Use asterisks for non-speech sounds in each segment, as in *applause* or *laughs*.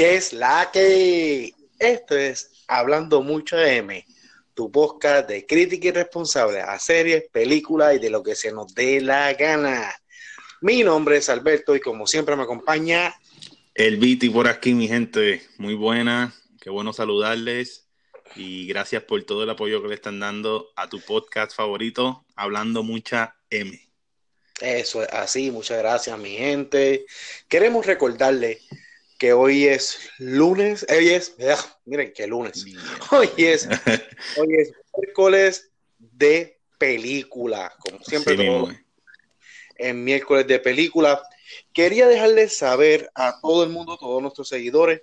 ¿Qué es la que? Esto es Hablando Mucho de M, tu podcast de crítica irresponsable a series, películas y de lo que se nos dé la gana. Mi nombre es Alberto y como siempre me acompaña el Viti por aquí, mi gente. Muy buena, qué bueno saludarles y gracias por todo el apoyo que le están dando a tu podcast favorito, Hablando Mucha M. Eso es así, muchas gracias mi gente. Queremos recordarle que hoy es lunes, hoy es, miren qué lunes, *laughs* hoy es, *laughs* hoy es miércoles de película, como siempre en miércoles de película. Quería dejarles saber a todo el mundo, todos nuestros seguidores,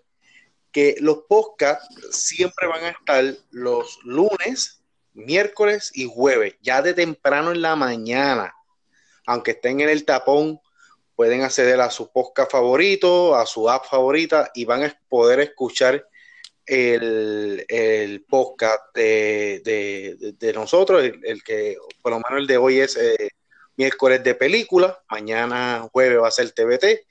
que los podcasts siempre van a estar los lunes, miércoles y jueves, ya de temprano en la mañana, aunque estén en el tapón pueden acceder a su podcast favorito, a su app favorita y van a poder escuchar el, podcast de, nosotros, el, que por lo menos el de hoy es eh, miércoles de película, mañana jueves va a ser TBT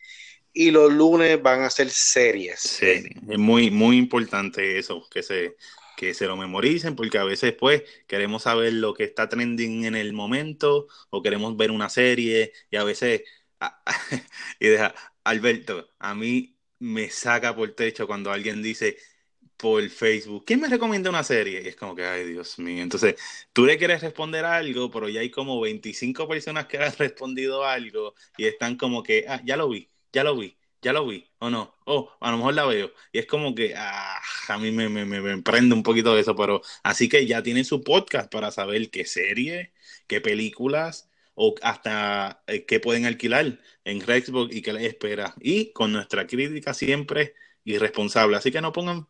y los lunes van a ser series. Sí, es muy, muy importante eso, que se, que se lo memoricen, porque a veces pues queremos saber lo que está trending en el momento o queremos ver una serie y a veces *laughs* y deja, Alberto, a mí me saca por techo cuando alguien dice por Facebook, ¿quién me recomienda una serie? Y es como que, ay, Dios mío. Entonces, tú le quieres responder algo, pero ya hay como 25 personas que *laughs* han respondido algo y están como que, ah, ya lo vi, ya lo vi, ya lo vi, o no, oh, a lo mejor la veo. Y es como que, ah, a mí me, me, me, prende un poquito de eso, pero así que ya tienen su podcast para saber qué serie, qué películas o hasta eh, que pueden alquilar en Rexbox y que les espera. Y con nuestra crítica siempre irresponsable. Así que no pongan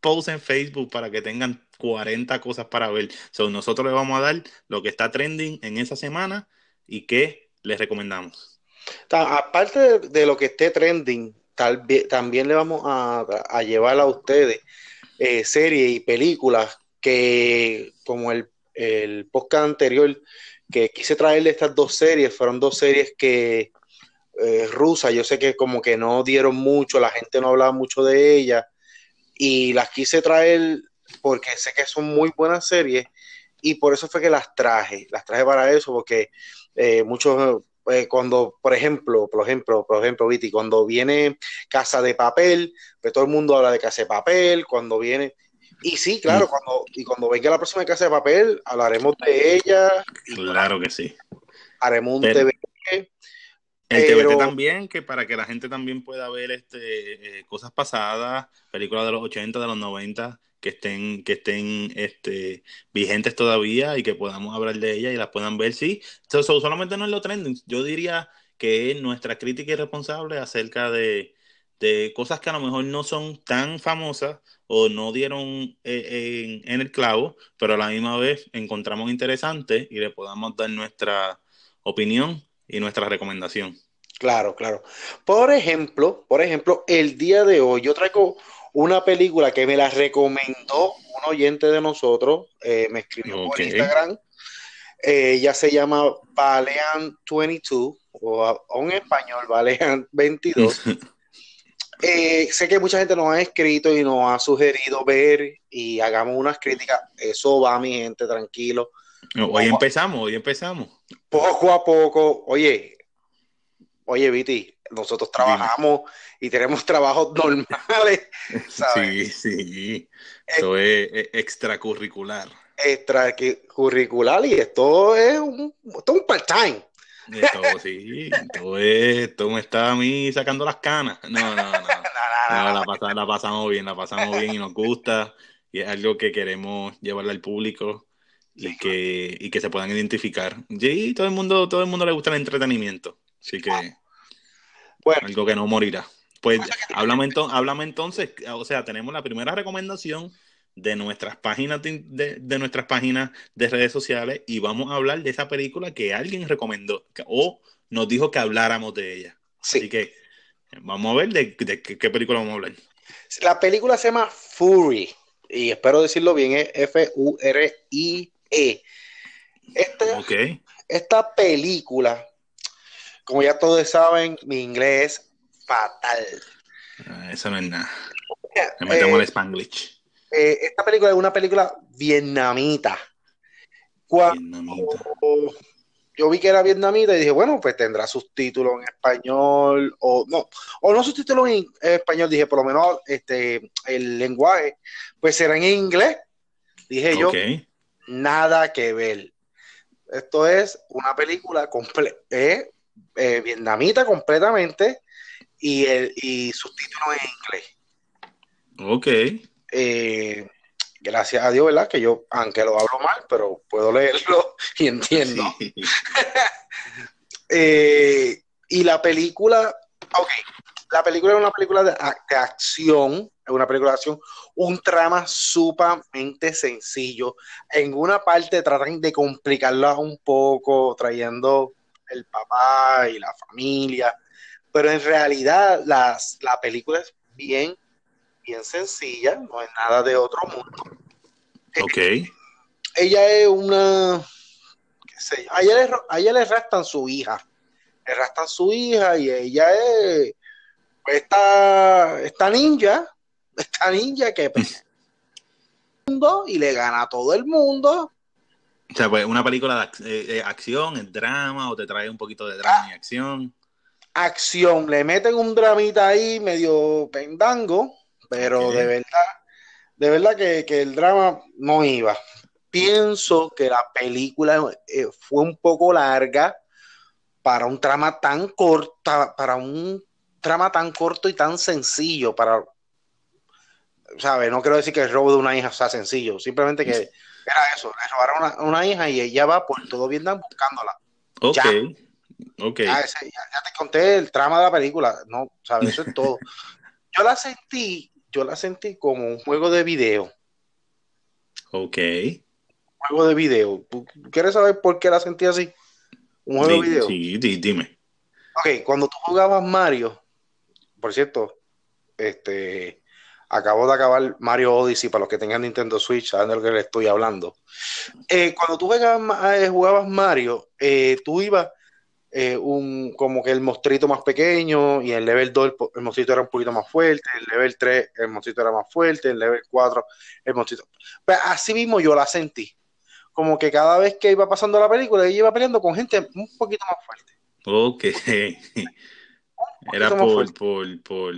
posts en Facebook para que tengan 40 cosas para ver. So, nosotros les vamos a dar lo que está trending en esa semana y que les recomendamos. Aparte de, lo que esté trending, tal, también le vamos a, llevar a ustedes eh, series y películas que, como el, el podcast anterior, que quise traerle estas dos series, fueron dos series que eh, rusas, yo sé que como que no dieron mucho, la gente no hablaba mucho de ellas, y las quise traer porque sé que son muy buenas series, y por eso fue que las traje, las traje para eso, porque eh, muchos, eh, cuando, por ejemplo, por ejemplo, por ejemplo, Viti, cuando viene Casa de Papel, pues todo el mundo habla de Casa de Papel, cuando viene, y sí, claro, mm. cuando, y cuando venga la próxima casa de papel, hablaremos de ella. claro que sí. Haremos un TVT. El TVT también, que para que la gente también pueda ver este eh, cosas pasadas, películas de los 80, de los 90, que estén, que estén este, vigentes todavía y que podamos hablar de ellas y las puedan ver. Sí, solamente no es lo trending. Yo diría que es nuestra crítica irresponsable acerca de, de cosas que a lo mejor no son tan famosas o no dieron eh, en, el clavo, pero a la misma vez encontramos interesante y le podamos dar nuestra opinión y nuestra recomendación. Claro, claro. Por ejemplo, por ejemplo, el día de hoy yo traigo una película que me la recomendó un oyente de nosotros, eh, me escribió por Instagram. Eh, ella se llama Valean 22 o, en español Valean 22. *laughs* Eh, sé que mucha gente nos ha escrito y nos ha sugerido ver y hagamos unas críticas. Eso va, mi gente, tranquilo. Hoy empezamos, hoy empezamos. Poco a poco. Oye, oye, Viti, nosotros trabajamos y tenemos trabajos normales. *laughs* Sí, sí. Eso es, extracurricular. Extracurricular y esto es un, esto es un part-time. Esto, sí, todo esto me está a mí sacando las canas. No, no, no. *laughs* la, pasamos bien, la pasamos bien y nos gusta. Y es algo que queremos llevarle al público y que, y que se puedan identificar. Y todo el mundo, todo el mundo le gusta el entretenimiento. Así que bueno. algo que no morirá. Pues háblame, háblame entonces, o sea, tenemos la primera recomendación de nuestras páginas de, nuestras páginas de redes sociales y vamos a hablar de esa película que alguien recomendó o nos dijo que habláramos de ella. Así que vamos a ver de, qué película vamos a hablar. La película se llama Fury y espero decirlo bien, es F-U-R-I-E. Esta, esta película, como ya todos saben, mi inglés es fatal. Ah, eso no es nada. Me metemos eh, Spanglish. Eh, esta película es una película vietnamita. yo vi que era vietnamita y dije, bueno, pues tendrá subtítulos en español o no, o no subtítulos en, español, dije, por lo menos este, el lenguaje, pues será en inglés. Dije yo, nada que ver. Esto es una película eh, eh, vietnamita completamente y, el, y subtítulos en inglés. Ok. Eh, gracias a Dios, ¿verdad? Que yo, aunque lo hablo mal, pero puedo leerlo *laughs* y entiendo. *laughs* Eh, y la película, ok, la película es una película de, acción, es una película de acción, un trama sumamente sencillo. En una parte tratan de complicarla un poco, trayendo el papá y la familia, pero en realidad las, la película es bien bien sencilla, no es nada de otro mundo. Ok. Ella es una, qué sé yo, a ella, le, a ella le restan su hija, le restan su hija y ella es pues, esta, esta ninja, esta ninja que mundo y le gana a todo el mundo. O sea, pues una película de, acción, es drama, o te trae un poquito de drama y acción. Acción, le meten un dramita ahí medio pendango, pero de verdad, de verdad que, el drama no iba. Pienso que la película eh, fue un poco larga para un trama tan corta, para un trama tan corto y tan sencillo, para ¿sabes? No quiero decir que el robo de una hija sea sencillo, simplemente que era eso, le robaron una, una hija y ella va por todo Vietnam buscándola. Ok, ya. ok. Ya, ya, te conté el trama de la película, no, ¿sabes? Eso es todo. *laughs* Yo la sentí yo la sentí como un juego de video. Ok. Un juego de video. quieres saber por qué la sentí así? Un juego de video. Sí, dime. Ok, cuando tú jugabas Mario, por cierto, este, acabo de acabar Mario Odyssey para los que tengan Nintendo Switch, saben de lo que les estoy hablando. Eh, cuando tú jugabas, eh, jugabas Mario, eh, tú ibas eh, un, como que el mostrito más pequeño y el level 2 el, mostrito era un poquito más fuerte, el level 3 el mostrito era más fuerte, el level 4 el mostrito. Pero pues así mismo yo la sentí. Como que cada vez que iba pasando la película, ella iba peleando con gente un poquito más fuerte. Ok. *laughs* Era por, por, por,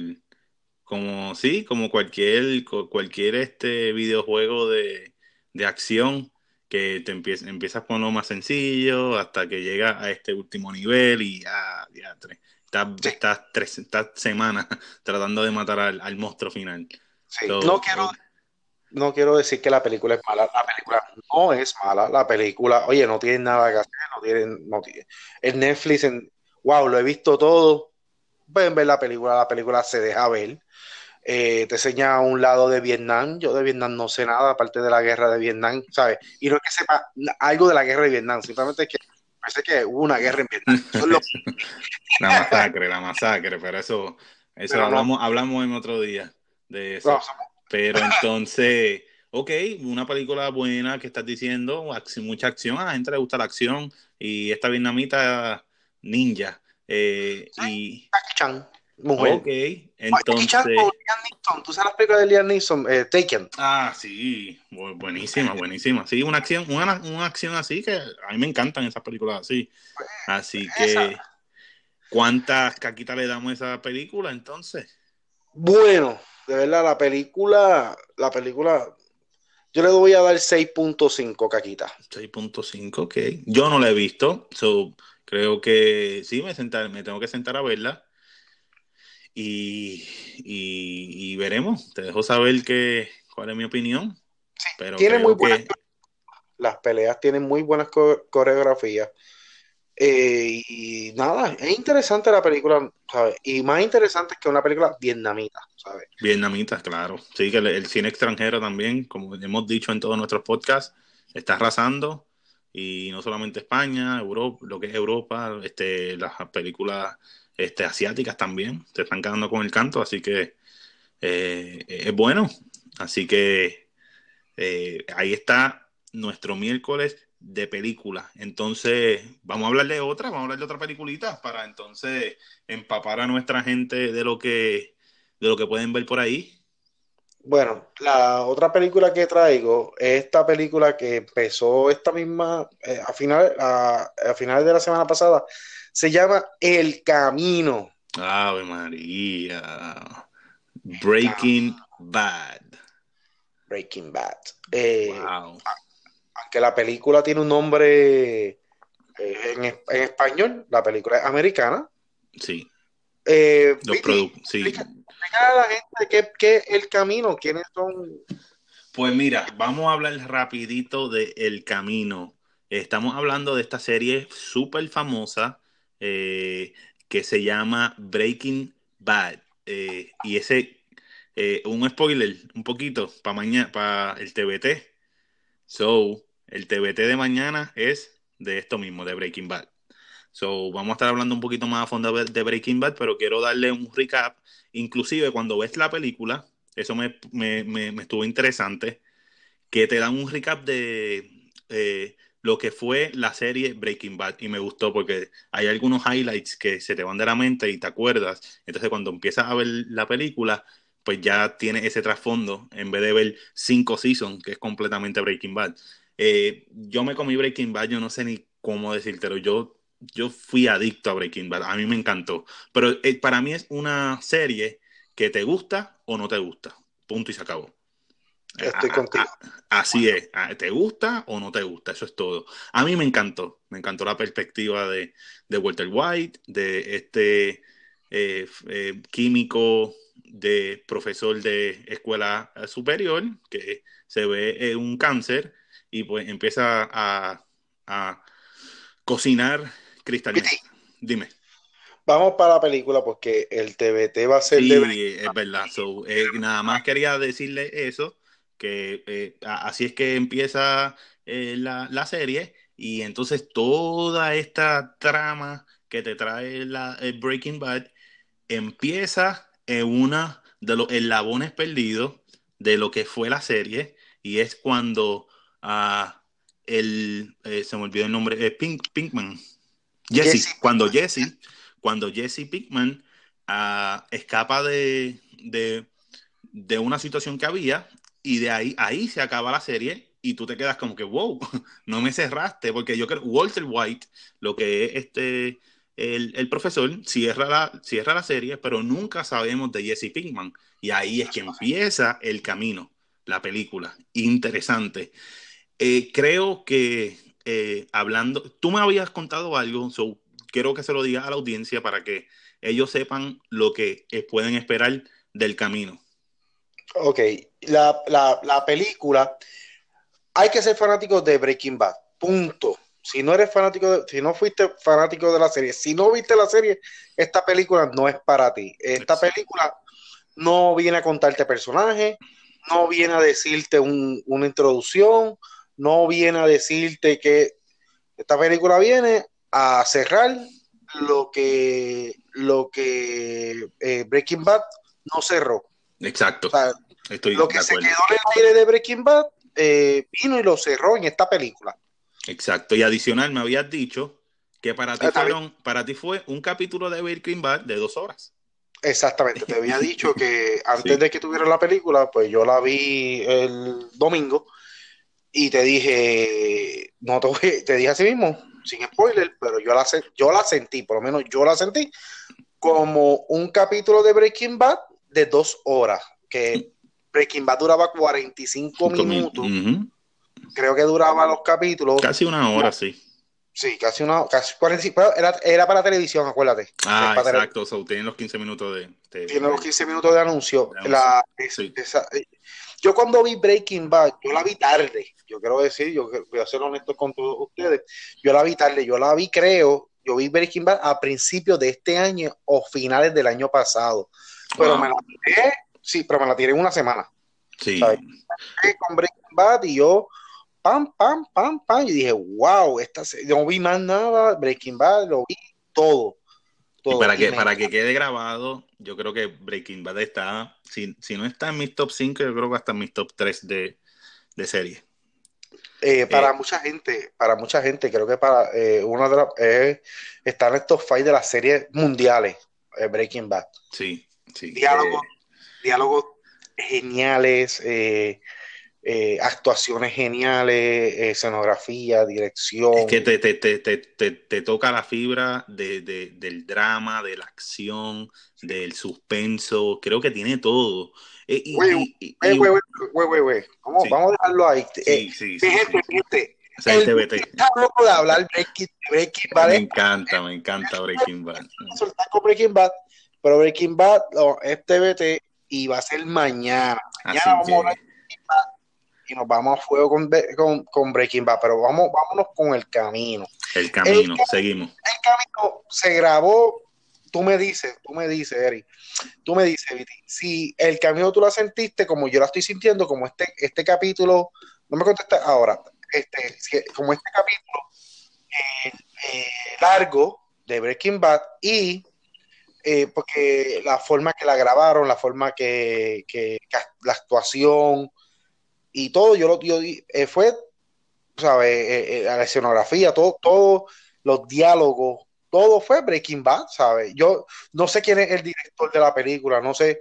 como, sí, como cualquier, cualquier este videojuego de, de acción que te empiezas, empiezas con lo más sencillo hasta que llega a este último nivel y ya, ya estás, tres, semanas *laughs* tratando de matar al, monstruo final. no, quiero, no quiero decir que la película es mala, la película no es mala, la película, oye, no tiene nada que hacer, no tienen, no tiene, el Netflix, en, wow, lo he visto todo, pueden ver la película, la película se deja ver, eh, te enseña un lado de Vietnam. Yo de Vietnam no sé nada, aparte de la guerra de Vietnam, ¿sabes? Y no es que sepa algo de la guerra de Vietnam, simplemente es que parece que hubo una guerra en Vietnam. *laughs* la masacre, la masacre, pero eso, eso hablamos, hablamos en otro día de eso. pero entonces, ok, una película buena que estás diciendo, mucha acción, a la gente le gusta la acción y esta vietnamita ninja. Eh, y... Chan. Ok, entonces. ¿Tú sabes la película de Liam Neeson, eh, Taken? Ah, sí, buenísima, buenísima. Sí, una acción, una, una, acción así que a mí me encantan esas películas así. Pues, así que, ¿cuántas caquitas le damos a esa película entonces? Bueno, de verdad, la película, la película, yo le voy a dar 6.5 caquitas. 6.5, ok. Yo no la he visto, so, creo que sí, me, sentar, me tengo que sentar a verla y, veremos. Te dejo saber que, cuál es mi opinión. pero tiene muy buenas. Las peleas tienen muy buenas coreografías. Eh, y nada, es interesante la película, ¿sabes? Y más interesante que una película vietnamita, ¿sabes? Vietnamita, claro. Sí, que el, cine extranjero también, como hemos dicho en todos nuestros podcasts, está arrasando. Y no solamente España, Europa, lo que es Europa, este, las películas este, asiáticas también se están quedando con el canto, así que eh, es bueno. Así que eh, ahí está nuestro miércoles de película. Entonces, vamos a hablar de otra, vamos a hablar de otra peliculita para entonces empapar a nuestra gente de lo que de lo que pueden ver por ahí. Bueno, la otra película que traigo es esta película que empezó esta misma, eh, a, final, a, finales de la semana pasada, se llama El Camino. Ave María. Breaking Bad. Breaking Bad. Eh, wow. Aunque la película tiene un nombre eh, en, en, español, la película es americana. Sí. Eh, Los sí. a la gente qué, el camino, quiénes son. Pues mira, vamos a hablar rapidito de El Camino. Estamos hablando de esta serie súper famosa eh, que se llama Breaking Bad. Eh, y ese, un spoiler, un poquito, para mañana, para el TBT. So, el TBT de mañana es de esto mismo, de Breaking Bad. So, vamos a estar hablando un poquito más a fondo de Breaking Bad, pero quiero darle un recap. Inclusive cuando ves la película, eso me, estuvo interesante, que te dan un recap de eh, lo que fue la serie Breaking Bad. Y me gustó porque hay algunos highlights que se te van de la mente y te acuerdas. Entonces cuando empiezas a ver la película, pues ya tiene ese trasfondo en vez de ver cinco seasons, que es completamente Breaking Bad. Eh, yo me comí Breaking Bad, yo no sé ni cómo decírtelo. Yo yo fui adicto a Breaking Bad, a mí me encantó. Pero eh, para mí es una serie que te gusta o no te gusta. Punto y se acabó. Estoy contigo. así es. ¿Te gusta o no te gusta? Eso es todo. A mí me encantó. Me encantó la perspectiva de, Walter White, de este eh, eh, químico, de profesor de escuela superior, que se ve un cáncer y pues empieza a, a cocinar Cristalina, dime. Vamos para la película porque el TBT va a ser sí, es verdad. Eh, nada más quería decirle eso, que eh, así es que empieza eh, la, serie y entonces toda esta trama que te trae la, Breaking Bad empieza en una de los eslabones perdidos de lo que fue la serie y es cuando uh, el, se me olvidó el nombre, Pink, Pinkman, Jesse, cuando Jesse, cuando Jesse Pinkman ah, escapa de, de, una situación que había y de ahí, ahí se acaba la serie y tú te quedas como que, wow, *laughs* no me cerraste, porque yo creo, Walter White, lo que es este, el, profesor, cierra la, cierra la serie, pero nunca sabemos de Jesse Pinkman. Y ahí es que empieza el camino, la película. Interesante. Eh, creo que eh, hablando, tú me habías contado algo, quiero que se lo digas a la audiencia para que ellos sepan lo que eh, pueden esperar del camino. Ok, la, la, película, hay que ser fanático de Breaking Bad, punto. Si no eres fanático, de, si no fuiste fanático de la serie, si no viste la serie, esta película no es para ti. Esta película no viene a contarte personajes, no viene a decirte una introducción, no viene a decirte que esta película viene a cerrar lo que lo que eh, Breaking Bad no cerró. Exacto. lo que se quedó en el aire de Breaking Bad eh, vino y lo cerró en esta película. Exacto. Y adicional me habías dicho que para ti, fueron, para ti fue un capítulo de Breaking Bad de dos horas. Exactamente, te había *laughs* dicho que antes de que tuviera la película, pues yo la vi el domingo y te dije, no te, te dije así mismo, sin spoiler, pero yo la, yo la sentí, por lo menos yo la sentí, como un capítulo de Breaking Bad de dos horas, que Breaking Bad duraba 45 minutos. Creo que duraba los capítulos. Casi una hora, sí. Sí, casi una casi 45, era, era para televisión, acuérdate. Ah, exacto, tienen los 15 minutos de... tienen los 15 minutos de anuncio. La, yo cuando vi Breaking Bad, yo la vi tarde, yo quiero decir, yo voy a ser honesto con todos ustedes, yo la vi tarde, yo la vi creo, yo vi Breaking Bad a principios de este año o finales del año pasado, pero me la tiré, sí, pero me la tiré en una semana. Sí. Con Breaking Bad y yo, pam, pam, pam, pam, y dije, wow, esta, no vi más nada, Breaking Bad, lo vi todo. Y para que, para que quede grabado, yo creo que Breaking Bad está, si, no está en mis top 5, yo creo que está en mis top 3 de, de serie. Eh, para eh, mucha gente, para mucha gente, creo que para eh, una de las eh, está en estos fights de las series mundiales, Breaking Bad. Sí, sí. Diálogo, diálogos geniales, eh, eh, actuaciones geniales, escenografía, dirección. Es que te, te, te, te toca la fibra de, de, del drama, de la acción, del suspenso, creo que tiene todo. Güey, güey, güey, güey, Vamos a dejarlo ahí. Sí, sí, sí, gente, gente. O sea, el TBT. Está loco de hablar Breaking, Breaking Bad. Me encanta, me encanta Breaking Bad. Soltar con Breaking Bad, pero Breaking Bad no, es TBT y va a ser mañana. Mañana vamos a hablar Breaking Bad y nos vamos a fuego con, con, con, Breaking Bad, pero vamos, vámonos con el camino. El camino, seguimos. El camino se grabó, tú me dices, tú me dices, Eric, tú me dices, Viti, si el camino tú lo sentiste como yo la estoy sintiendo, como este, este capítulo, no me contestes ahora, este, como este capítulo eh, eh, largo de Breaking Bad y eh, porque la forma que la grabaron, la forma que, la actuación y todo, yo lo yo, fue, ¿sabes? la escenografía, todo, todo, los diálogos, todo fue Breaking Bad, ¿sabes? Yo no sé quién es el director de la película, no sé,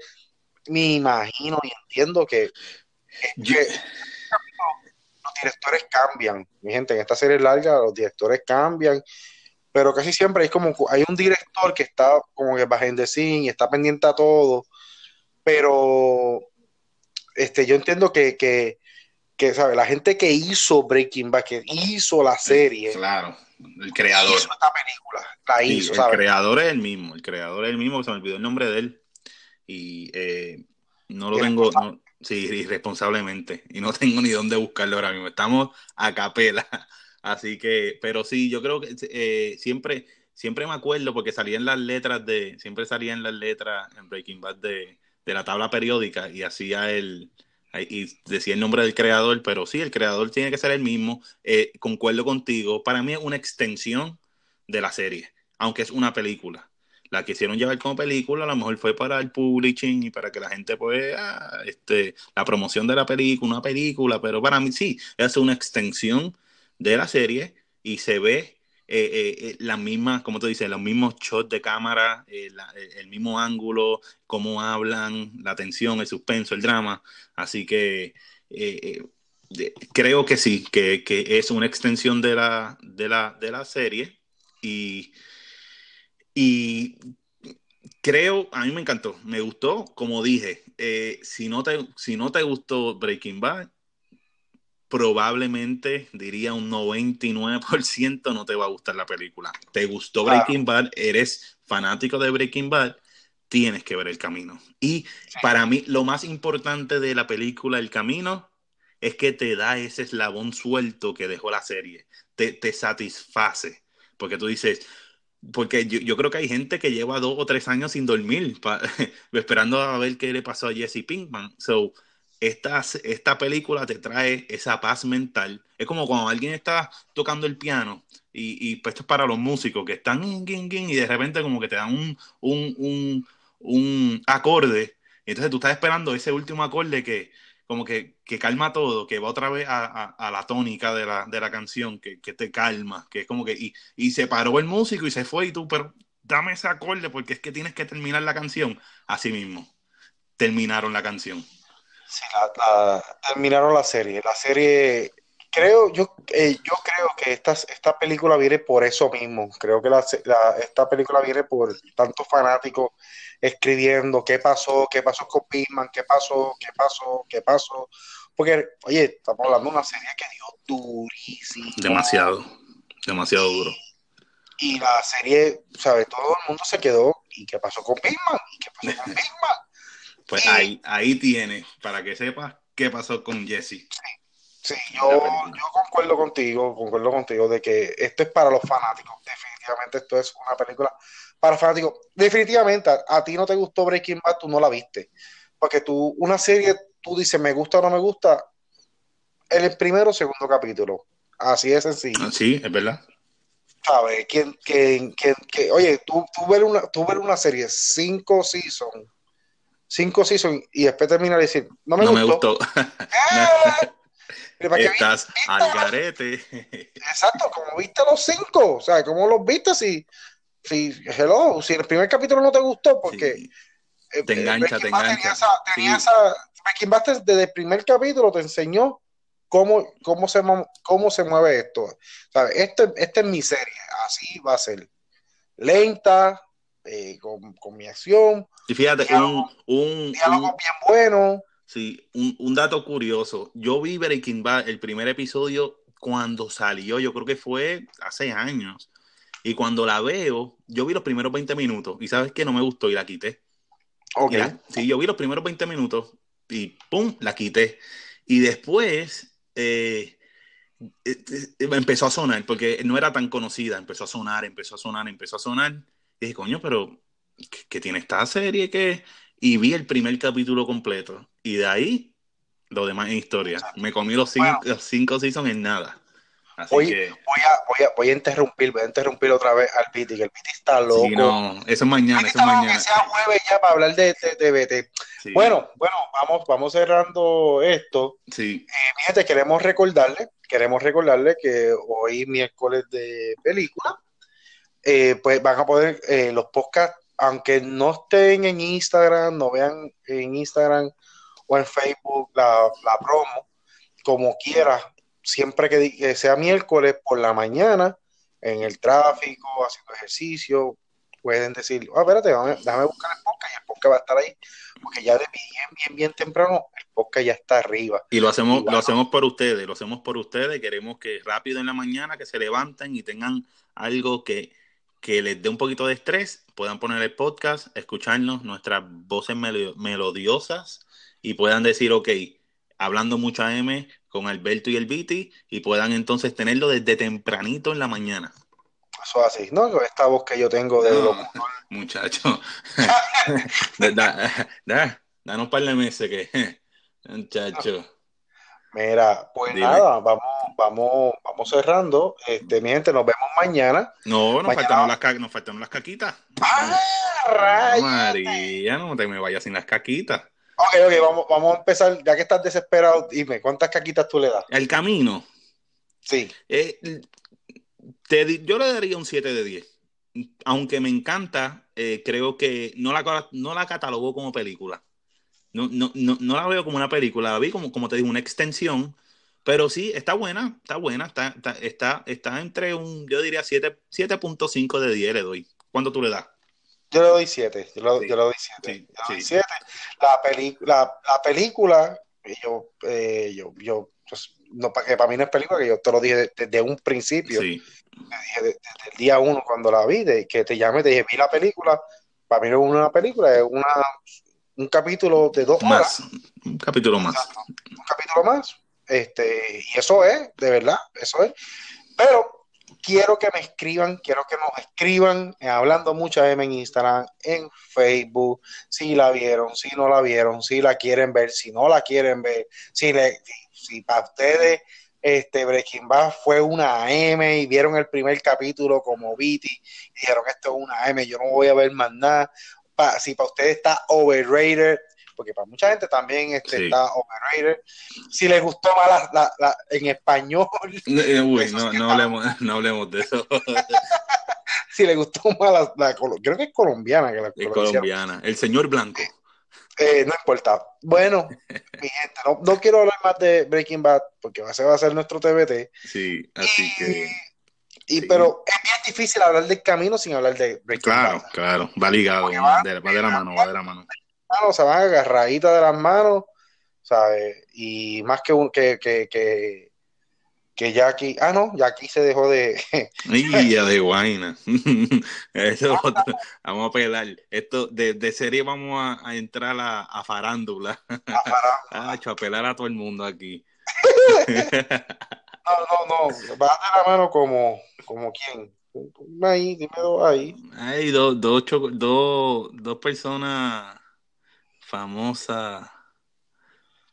me imagino y entiendo que, que directores cambian, mi gente, en esta serie larga los directores cambian, pero casi siempre hay como hay un director que está como que behind the scene y está pendiente a todo, pero este yo entiendo que, que, que ¿sabe? la gente que hizo Breaking Bad, que hizo la serie, claro, el creador hizo esta película, la hizo, el creador es el mismo, el creador es el mismo, se me olvidó el nombre de él y eh, no lo tengo, Sí, irresponsablemente. Y no tengo ni dónde buscarlo ahora mismo. Estamos a capela. Así que, pero sí, yo creo que eh, siempre, siempre me acuerdo porque salían las letras de, siempre salían las letras en Breaking Bad de, de la tabla periódica y hacía el, y decía el nombre del creador, pero sí, el creador tiene que ser el mismo. Eh, concuerdo contigo. Para mí es una extensión de la serie, aunque es una película la quisieron llevar como película, a lo mejor fue para el publishing y para que la gente pues, ah, este, la promoción de la película, una película, pero para mí sí, es una extensión de la serie y se ve eh, eh, eh la misma, como tú dices, los mismos shots de cámara, eh, el mismo ángulo, cómo hablan, la tensión, el suspenso, el drama, así que creo que sí, que, que, es una extensión de la, de la, de la serie. Y y creo, a mí me encantó, me gustó, como dije, eh, si, no te, si no te gustó Breaking Bad, probablemente diría un 99% no te va a gustar la película. ¿Te gustó Breaking Bad? ¿Eres fanático de Breaking Bad? Tienes que ver el camino. Y para mí, lo más importante de la película El Camino es que te da ese eslabón suelto que dejó la serie. Te, te satisface. Porque tú dices, porque yo, yo, creo que hay gente que lleva dos o tres años sin dormir, *laughs* esperando a ver qué le pasó a Jesse Pinkman. So, esta, esta película te trae esa paz mental. Es como cuando alguien está tocando el piano y, y pues esto es para los músicos que están y de repente como que te dan un, un, un, un acorde. Entonces tú estás esperando ese último acorde que, como que, que, calma todo, que va otra vez a, a, la tónica de la, de la canción, que, que, te calma, que es como que, y, y, se paró el músico y se fue y tú, pero dame ese acorde porque es que tienes que terminar la canción. Así mismo, terminaron la canción. Sí, la, terminaron la serie. La serie, creo, yo, eh, yo creo que esta, esta película viene por eso mismo. Creo que la, esta película viene por tantos fanáticos escribiendo qué pasó, qué pasó con Pitman, qué pasó, qué pasó, qué pasó. Porque, oye, estamos hablando de una serie que dio durísimo. Demasiado, demasiado duro. Y la serie, ¿sabes? Todo el mundo se quedó. ¿Y qué pasó con Pitman? ¿Y qué pasó con *laughs* Pitman? Pues ahí, ahí tienes, para que sepas qué pasó con Jesse. Sí, yo, yo concuerdo contigo, concuerdo contigo de que esto es para los fanáticos. Definitivamente esto es una película para fanáticos. Definitivamente, a, ti no te gustó Breaking Bad, tú no la viste. Porque tú, una serie, tú dices, me gusta o no me gusta, en el primero o segundo capítulo. Así de sencillo. Ah, sí, es verdad. ¿Sabes? ¿Quién, quién, quién, oye, tú, tú, ver una, tú ver una serie, cinco seasons, cinco seasons, y después termina de decir, no me no gustó. Me gustó. *laughs* ¡Eh! Estás al garete. Exacto, como viste los cinco, o sea, como los viste si, si, hello, si el primer capítulo no te gustó, porque eh, te engancha, te engancha. Tenía esa, Breaking Bad desde el primer capítulo te enseñó cómo, cómo, se, cómo se mueve esto. ¿Sabes? Este, esta es mi serie, así va a ser. Lenta, eh, con, con, mi acción. Y fíjate, diálogo, un, un, diálogo un, bien bueno. Sí, un, un, dato curioso. Yo vi Breaking Bad, el primer episodio, cuando salió, yo creo que fue hace años. Y cuando la veo, yo vi los primeros 20 minutos y sabes que no me gustó y la quité. Ok. La, sí, yo vi los primeros 20 minutos y ¡pum! la quité. Y después eh, eh, empezó a sonar, porque no era tan conocida. Empezó a sonar, empezó a sonar, empezó a sonar. Y dije, coño, pero ¿qué, qué tiene esta serie? que Y vi el primer capítulo completo. Y de ahí, lo demás en historia. Me comí los cinco, bueno. los cinco seasons en nada. Así voy, que... voy, a, voy, a, voy a interrumpir, voy a interrumpir otra vez al Piti, que el Piti está loco. Sí, no, eso es mañana, eso es mañana. Que sea jueves ya para hablar de TBT. De, sí. Bueno, bueno, vamos, vamos cerrando esto. Sí. Eh, gente, queremos recordarle, queremos recordarle que hoy miércoles de película, eh, pues van a poder eh, los podcasts, aunque no estén en Instagram, no vean en Instagram o en Facebook la, la promo, como quiera, siempre que, que, sea miércoles por la mañana, en el tráfico, haciendo ejercicio, pueden decir, ah, espérate, déjame, déjame, buscar el podcast y el podcast va a estar ahí, porque ya de bien, bien, bien temprano, el podcast ya está arriba. Y lo hacemos, y lo hacemos por ustedes, lo hacemos por ustedes, queremos que rápido en la mañana, que se levanten y tengan algo que, que les dé un poquito de estrés, puedan poner el podcast, escucharnos, nuestras voces mel melodiosas y puedan decir, ok, hablando mucho a M con Alberto y el Viti y puedan entonces tenerlo desde tempranito en la mañana. Eso así, ¿no? Esta voz que yo tengo de no. *laughs* Muchacho. *laughs* da, da, da, danos un par de meses que. *laughs* Muchacho. Mira, pues Dime. nada, vamos, vamos, vamos cerrando. Este, mi gente, nos vemos mañana. No, nos, mañana... faltaron, las, nos faltaron las caquitas. ¡Ah, rayos! María, no te me vayas sin las caquitas. Ok, ok, vamos, vamos a empezar, ya que estás desesperado, dime, ¿cuántas caquitas tú le das? El camino. Sí. Eh, te, yo le daría un 7 de 10. Aunque me encanta, eh, creo que no la, no la catalogó como película. No, no, no, no, la veo como una película, la vi como, como te digo, una extensión. Pero sí, está buena, está buena, está, está, está, está entre un, yo diría 7.5 de 10 le doy. ¿Cuánto tú le das? Yo le doy 7, yo, sí. yo, le doy 7. Sí, sí. La, peli, la, la, película, yo, eh, yo, yo pues, no, que para mí no es película, que yo te lo dije desde, un principio. Desde, desde, el día uno cuando la vi, de, que te llamé, te dije, vi la película, para mí no es una película, es una, un capítulo de dos más, horas. Un capítulo más. Un capítulo más. Este, y eso es, de verdad, eso es. Pero quiero que me escriban, quiero que nos escriban, eh, hablando mucho de en Instagram, en Facebook, si la vieron, si no la vieron, si la quieren ver, si no la quieren ver, si, le, si, para ustedes este Breaking Bad fue una M y vieron el primer capítulo como Viti y dijeron esto es una M, yo no voy a ver más nada. Pa, si para ustedes está overrated, porque para mucha gente también este, sí. está overrated. Si les gustó más la, la, la, en español. *laughs* No, uy, no, no, hablemos, *laughs* no, hablemos, de eso. *laughs* si les gustó más la, creo que es colombiana. Que la es colombiana. El señor Blanco. Eh, no importa. Bueno, mi gente, no, no, quiero hablar más de Breaking Bad porque va a ser, va a ser nuestro TBT. Sí, así y, que. Y, sí. Pero es bien difícil hablar del camino sin hablar de Breaking claro, Bad. Claro, va ligado, va, de, va de la mano, va de la mano manos, se van agarraditas de las manos, ¿sabes? Y más que, un, que, que, que, que Jackie, ah, no, Jackie se dejó de... *laughs* ya de guaina. *laughs* Eso, vamos a pelar. Esto, de, de serie vamos a, a entrar a, a, farándula. A farándula. *laughs* ah, a pelar a todo el mundo aquí. No, no, no, va de la mano como, como quién. Ahí, dime dos ahí. Hay dos, dos, dos, dos personas famosa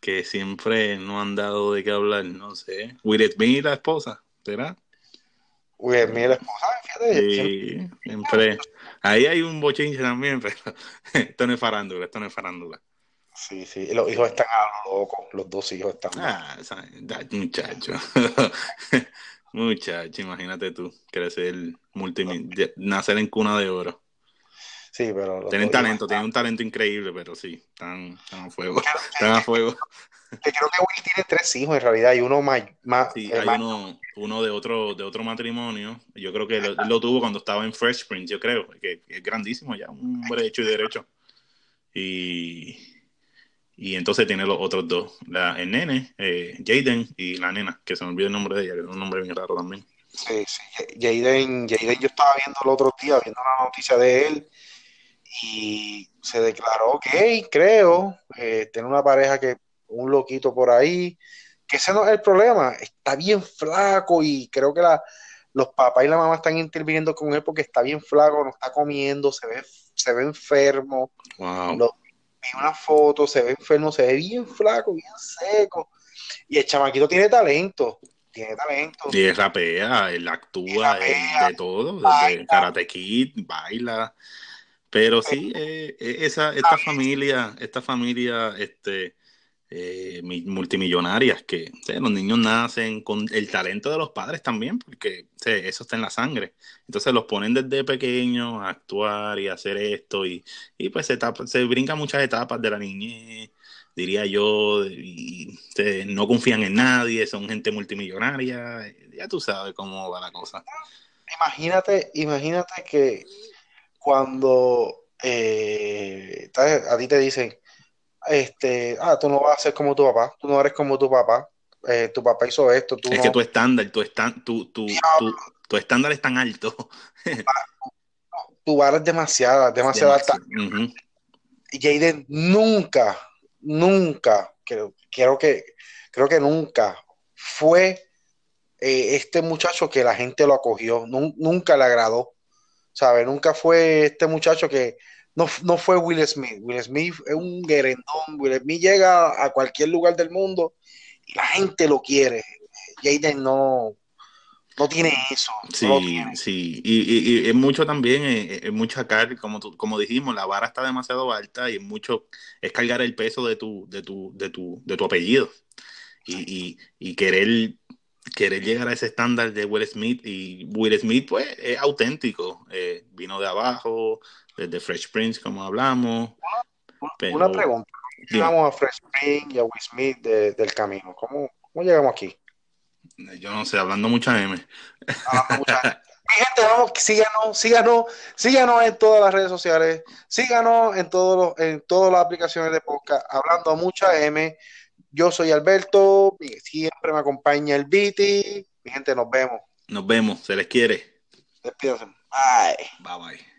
que siempre no han dado de qué hablar, no sé. Will Smith la esposa, ¿será? Will Smith la esposa, fíjate. Sí, siempre. Ahí hay un bochinche también, pero *laughs* esto no es farándula, esto no es farándula. Sí, sí, los hijos están a locos, los dos hijos están. Ah, muchacho. *laughs* muchacho, imagínate tú, crecer multimil... nacer en cuna de oro. Sí, pero. Tienen talento, tienen un talento increíble, pero sí, están, a fuego. Están a fuego. Yo creo que Will tiene tres hijos en realidad, y uno más. más sí, hay uno, uno de otro de otro matrimonio. Yo creo que lo, lo tuvo cuando estaba en Fresh Prince, yo creo, que, es grandísimo ya, un hombre hecho y derecho. Y, y entonces tiene los otros dos, la, el nene, eh, Jaden, y la nena, que se me olvidó el nombre de ella, que es un nombre bien raro también. Sí, sí, Jaden, Jaden yo estaba viendo el otro día, viendo una noticia de él, y se declaró gay, creo, eh, tiene una pareja que, un loquito por ahí, que ese no es el problema, está bien flaco y creo que la, los papás y la mamá están interviniendo con él porque está bien flaco, no está comiendo, se ve, se ve enfermo. Wow. Vi una foto, se ve enfermo, se ve bien flaco, bien seco. Y el chamaquito tiene talento, tiene talento. Y él rapea, él actúa, de todo, desde Karate Kid, baila. Pero sí, eh, eh, esa, esta familia, esta familia, este, eh, multimillonarias que los niños nacen con el talento de los padres también, porque eso está en la sangre. Entonces los ponen desde pequeños a actuar y a hacer esto y, y pues se, se brinca muchas etapas de la niñez, diría yo, y no confían en nadie, son gente multimillonaria, ya tú sabes cómo va la cosa. Imagínate, imagínate que cuando eh, a ti te dicen, este, ah, tú no vas a ser como tu papá, tú no eres como tu papá, eh, tu papá hizo esto, tú Es que tu estándar, tu, tu, tu, tu, estándar es tan alto. *laughs* tu vara es demasiada, demasiado alta. Y Jaden nunca, nunca, creo, creo, que, creo que nunca fue eh, este muchacho que la gente lo acogió, nunca le agradó, ¿sabes? Nunca fue este muchacho que no, no fue Will Smith. Will Smith es un gerendón. Will Smith llega a cualquier lugar del mundo y la gente lo quiere. Jaden no, no tiene eso. Sí, sí. Y, es mucho también, es, mucho carga, como, como dijimos, la vara está demasiado alta y es mucho, es cargar el peso de tu, de tu, de tu, de tu apellido. Y, y, querer querer llegar a ese estándar de Will Smith y Will Smith pues es auténtico, eh, vino de abajo, desde Fresh Prince como hablamos. Una pregunta, ¿cómo llegamos a Fresh Prince y a Will Smith del camino? ¿Cómo, ¿Cómo, llegamos aquí? Yo no sé, hablando mucha M. *laughs* Mi gente, vamos, síganos, síganos, síganos en todas las redes sociales, síganos en, todos en todas las aplicaciones de podcast, hablando mucha M. Yo soy Alberto, siempre me acompaña el Viti. Mi gente, nos vemos. Nos vemos, se les quiere. Despídense. Bye. Bye bye.